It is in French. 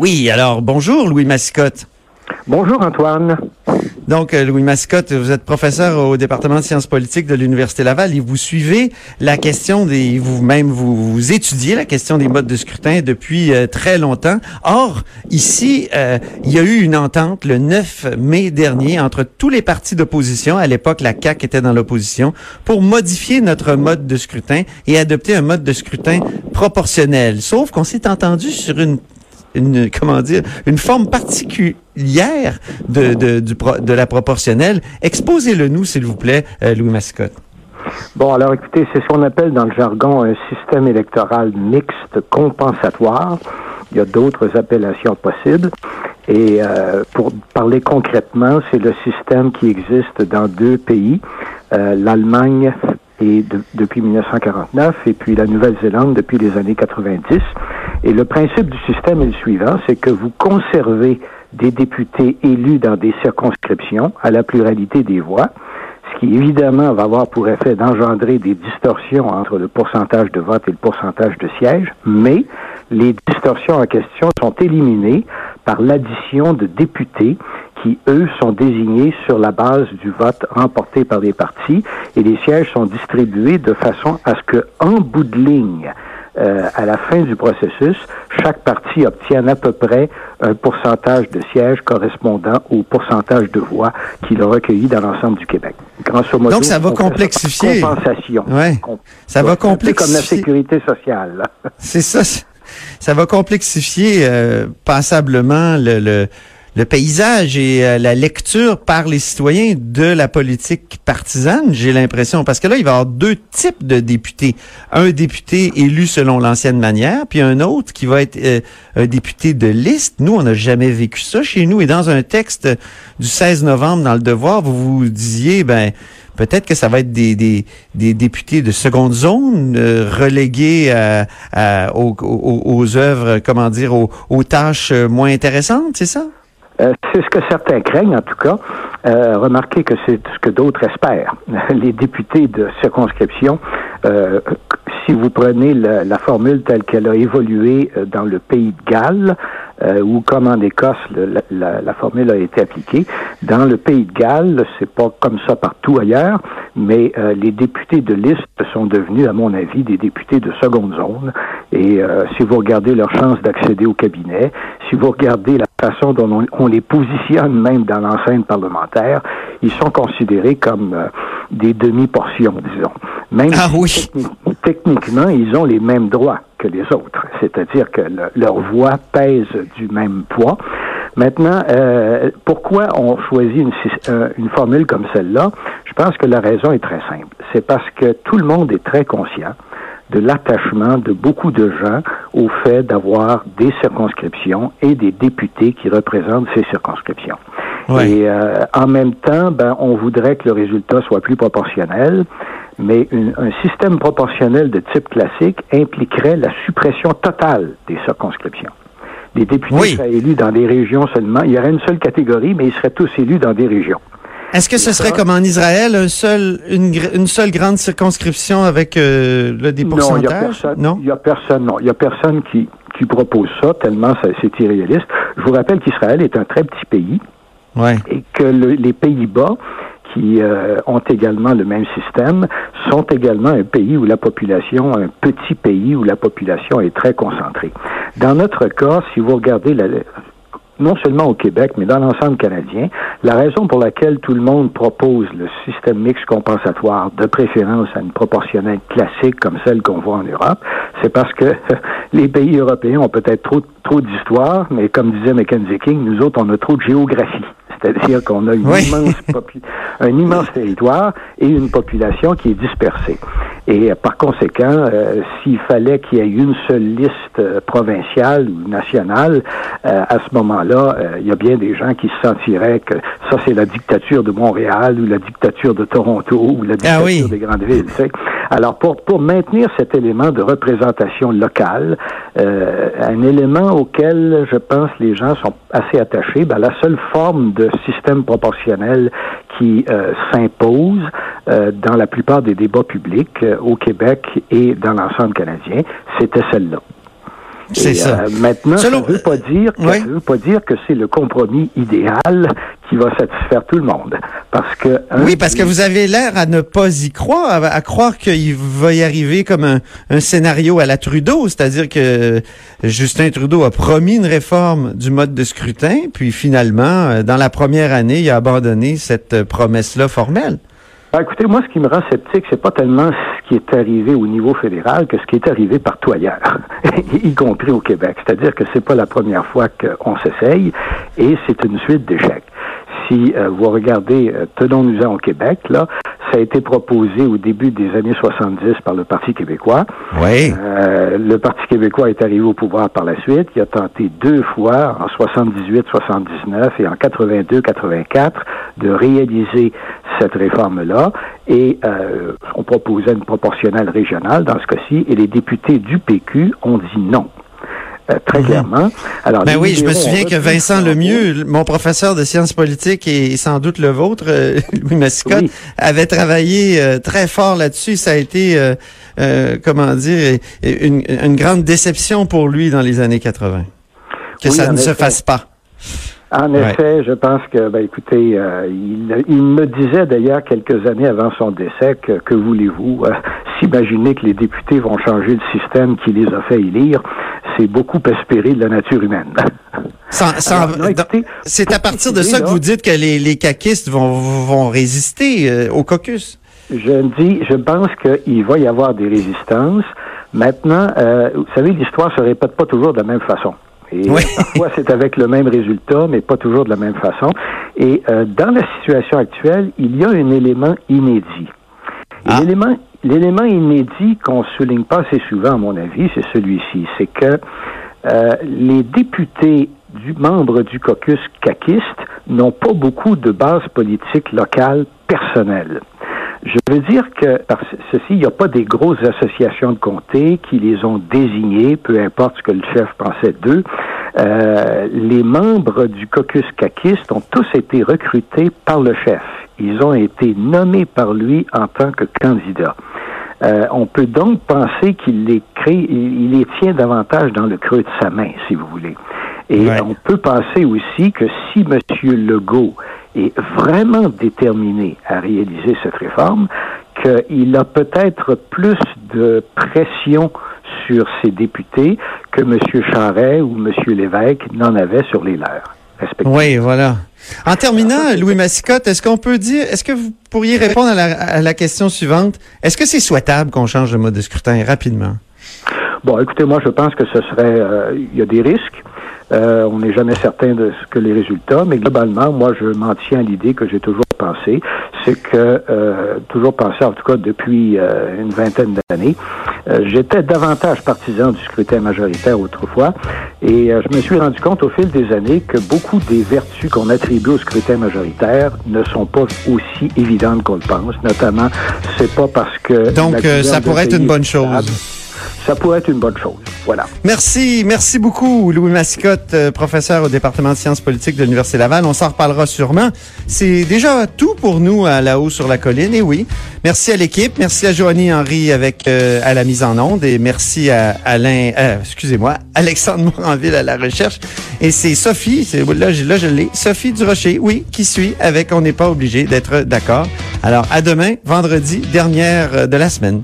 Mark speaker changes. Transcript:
Speaker 1: Oui, alors bonjour Louis Mascotte.
Speaker 2: Bonjour Antoine.
Speaker 1: Donc, euh, Louis Mascotte, vous êtes professeur au département de sciences politiques de l'Université Laval et vous suivez la question des, vous-même, vous, étudiez la question des modes de scrutin depuis euh, très longtemps. Or, ici, euh, il y a eu une entente le 9 mai dernier entre tous les partis d'opposition. À l'époque, la CAQ était dans l'opposition pour modifier notre mode de scrutin et adopter un mode de scrutin proportionnel. Sauf qu'on s'est entendu sur une une comment dire une forme particulière de de, du, de la proportionnelle. Exposez-le nous, s'il vous plaît, euh, Louis Mascotte.
Speaker 2: Bon, alors écoutez, c'est ce qu'on appelle dans le jargon un système électoral mixte compensatoire. Il y a d'autres appellations possibles. Et euh, pour parler concrètement, c'est le système qui existe dans deux pays, euh, l'Allemagne depuis 1949 et puis la Nouvelle-Zélande depuis les années 90. Et le principe du système est le suivant, c'est que vous conservez des députés élus dans des circonscriptions à la pluralité des voix, ce qui évidemment va avoir pour effet d'engendrer des distorsions entre le pourcentage de vote et le pourcentage de sièges, mais les distorsions en question sont éliminées par l'addition de députés qui, eux, sont désignés sur la base du vote remporté par les partis et les sièges sont distribués de façon à ce que, en bout de ligne, euh, à la fin du processus, chaque parti obtienne à peu près un pourcentage de sièges correspondant au pourcentage de voix qu'il a recueilli dans l'ensemble du Québec.
Speaker 1: Donc ça va complexifier.
Speaker 2: Compensation.
Speaker 1: Ouais. Ça va complexifier.
Speaker 2: comme la sécurité sociale.
Speaker 1: C'est ça. Ça va complexifier euh, passablement le, le le paysage et euh, la lecture par les citoyens de la politique partisane, j'ai l'impression. Parce que là, il va y avoir deux types de députés. Un député élu selon l'ancienne manière, puis un autre qui va être euh, un député de liste. Nous, on n'a jamais vécu ça chez nous. Et dans un texte du 16 novembre dans Le Devoir, vous vous disiez, ben peut-être que ça va être des, des, des députés de seconde zone euh, relégués aux, aux, œuvres, comment dire, aux tâches moins intéressantes, c'est ça?
Speaker 2: Euh, c'est ce que certains craignent, en tout cas. Euh, remarquez que c'est ce que d'autres espèrent. Les députés de circonscription, euh, si vous prenez la, formule telle qu'elle a évolué dans le pays de Galles, ou comme en Écosse, la, formule a été appliquée, dans le pays de Galles, c'est pas comme ça partout ailleurs, mais les députés de liste sont devenus, à mon avis, des députés de seconde zone. Et si vous regardez leur chance d'accéder au cabinet, si vous regardez la façon dont on, on les positionne même dans l'enceinte parlementaire, ils sont considérés comme des demi-portions, disons.
Speaker 1: Même ah, si
Speaker 2: techniquement, ils ont les mêmes droits que les autres, c'est-à-dire que leur voix pèse du même poids. Maintenant, euh, pourquoi on choisit une, euh, une formule comme celle-là? Je pense que la raison est très simple. C'est parce que tout le monde est très conscient de l'attachement de beaucoup de gens au fait d'avoir des circonscriptions et des députés qui représentent ces circonscriptions. Et euh, en même temps, ben, on voudrait que le résultat soit plus proportionnel, mais un système proportionnel de type classique impliquerait la suppression totale des circonscriptions. Les députés seraient élus dans des régions seulement. Il y aurait une seule catégorie, mais ils seraient tous élus dans des régions.
Speaker 1: Est-ce que ce serait comme en Israël, un seul, une, une seule grande circonscription avec euh, le des
Speaker 2: Non, il n'y a personne. Non, il y a personne. Non, il y a personne qui qui propose ça tellement c'est irréaliste. Je vous rappelle qu'Israël est un très petit pays
Speaker 1: ouais.
Speaker 2: et que les Pays-Bas qui euh, ont également le même système, sont également un pays où la population, un petit pays où la population est très concentrée. Dans notre cas, si vous regardez la, non seulement au Québec, mais dans l'ensemble canadien. La raison pour laquelle tout le monde propose le système mixte compensatoire de préférence à une proportionnelle classique comme celle qu'on voit en Europe, c'est parce que les pays européens ont peut-être trop, trop d'histoire, mais comme disait Mackenzie King, nous autres, on a trop de géographie. C'est-à-dire qu'on a une immense un immense territoire et une population qui est dispersée. Et euh, par conséquent, euh, s'il fallait qu'il y ait une seule liste euh, provinciale ou nationale, à ce moment-là, il y a bien des gens qui se sentiraient que ça, c'est la dictature de Montréal ou la dictature de Toronto ou la
Speaker 1: ah
Speaker 2: dictature des grandes villes. Alors, pour, pour maintenir cet élément de représentation locale, un élément auquel, je pense, les gens sont assez attachés, ben, la seule forme de système proportionnel qui euh, s'impose euh, dans la plupart des débats publics euh, au Québec et dans l'ensemble canadien, c'était celle-là.
Speaker 1: C'est ça.
Speaker 2: maintenant, ça ne veut pas dire que, ça veut pas dire que c'est le compromis idéal qui va satisfaire tout le monde. Parce que
Speaker 1: oui, parce que vous avez l'air à ne pas y croire, à, croire qu'il va y arriver comme un, un scénario à la Trudeau, c'est-à-dire que Justin Trudeau a promis une réforme du mode de scrutin, puis finalement, euh, dans la première année, il a abandonné cette promesse-là formelle.
Speaker 2: Ben, écoutez, moi, ce qui me rend sceptique, c'est pas tellement ce qui est arrivé au niveau fédéral que ce qui est arrivé partout ailleurs, y compris au Québec. C'est-à-dire que c'est pas la première fois qu'on s'essaye et c'est une suite d'échecs si euh, vous regardez euh, Tenons-nous-en au Québec, là, ça a été proposé au début des années 70 par le Parti québécois.
Speaker 1: Oui.
Speaker 2: Euh, le Parti québécois est arrivé au pouvoir par la suite. Il a tenté deux fois, en 78-79 et en 82-84, de réaliser cette réforme-là. Et euh, on proposait une proportionnelle régionale dans ce cas-ci, et les députés du PQ ont dit non. Euh, très mhm. clairement.
Speaker 1: Alors, ben oui, je me souviens que Vincent Lemieux, mon professeur de sciences politiques et sans doute le vôtre, euh, Louis Massicotte, avait travaillé euh, très fort là-dessus. Ça a été, comment dire, une, grande déception pour lui dans les années 80. Que ça ne se fasse pas.
Speaker 2: En effet, je pense que, ben, écoutez, il, il, me disait d'ailleurs quelques années avant son décès que, que voulez-vous, s'imaginer que les députés vont changer le système qui les a fait élire, c'est beaucoup espéré de la nature humaine.
Speaker 1: c'est à partir de ça que vous dites que les, les caquistes vont, vont résister euh, au caucus.
Speaker 2: Je dis, je pense qu'il va y avoir des résistances. Maintenant, euh, vous savez, l'histoire se répète pas toujours de la même façon. Et parfois, c'est avec le même résultat, mais pas toujours de la même façon. Et euh, dans la situation actuelle, il y a un élément inédit. Ah. L'élément L'élément inédit qu'on souligne pas assez souvent, à mon avis, c'est celui-ci. C'est que euh, les députés du membre du caucus caquiste n'ont pas beaucoup de base politique locale personnelle. Je veux dire que par ceci, il n'y a pas des grosses associations de comté qui les ont désignés, peu importe ce que le chef pensait d'eux. Euh, les membres du caucus caquiste ont tous été recrutés par le chef. Ils ont été nommés par lui en tant que candidat. Euh, on peut donc penser qu'il les crée, il les tient davantage dans le creux de sa main, si vous voulez. Et on peut penser aussi que si M. Legault est vraiment déterminé à réaliser cette réforme, qu'il a peut-être plus de pression sur ses députés que M. Charret ou M. Lévesque n'en avait sur les leurs.
Speaker 1: Oui, voilà. En terminant, Louis Massicotte, est-ce qu'on peut dire, est-ce que vous pourriez répondre à la, question suivante? Est-ce que c'est souhaitable qu'on change de mode de scrutin rapidement?
Speaker 2: Bon, écoutez, moi, je pense que ce serait, euh, il y a des risques. Euh, on n'est jamais certain de ce que les résultats, mais globalement, moi, je m'en tiens à l'idée que j'ai toujours pensé, c'est que, euh, toujours pensé, en tout cas depuis euh, une vingtaine d'années, j'étais davantage partisan du scrutin majoritaire autrefois, et je me suis rendu compte au fil des années que beaucoup des vertus qu'on attribue au scrutin majoritaire ne sont pas aussi évidentes qu'on le pense, notamment, c'est pas parce que...
Speaker 1: Donc, ça pourrait être une bonne chose
Speaker 2: ça pourrait être une bonne chose. Voilà.
Speaker 1: Merci, merci beaucoup, Louis Massicotte, euh, professeur au département de sciences politiques de l'Université Laval. On s'en reparlera sûrement. C'est déjà tout pour nous à la haut sur la colline. Et oui, merci à l'équipe, merci à Joanie Henry avec euh, à la mise en onde et merci à Alain, euh, excusez-moi, Alexandre Moranville à la recherche. Et c'est Sophie, là, là je l'ai, Sophie Durocher, oui, qui suit avec On n'est pas obligé d'être d'accord. Alors à demain, vendredi, dernière de la semaine.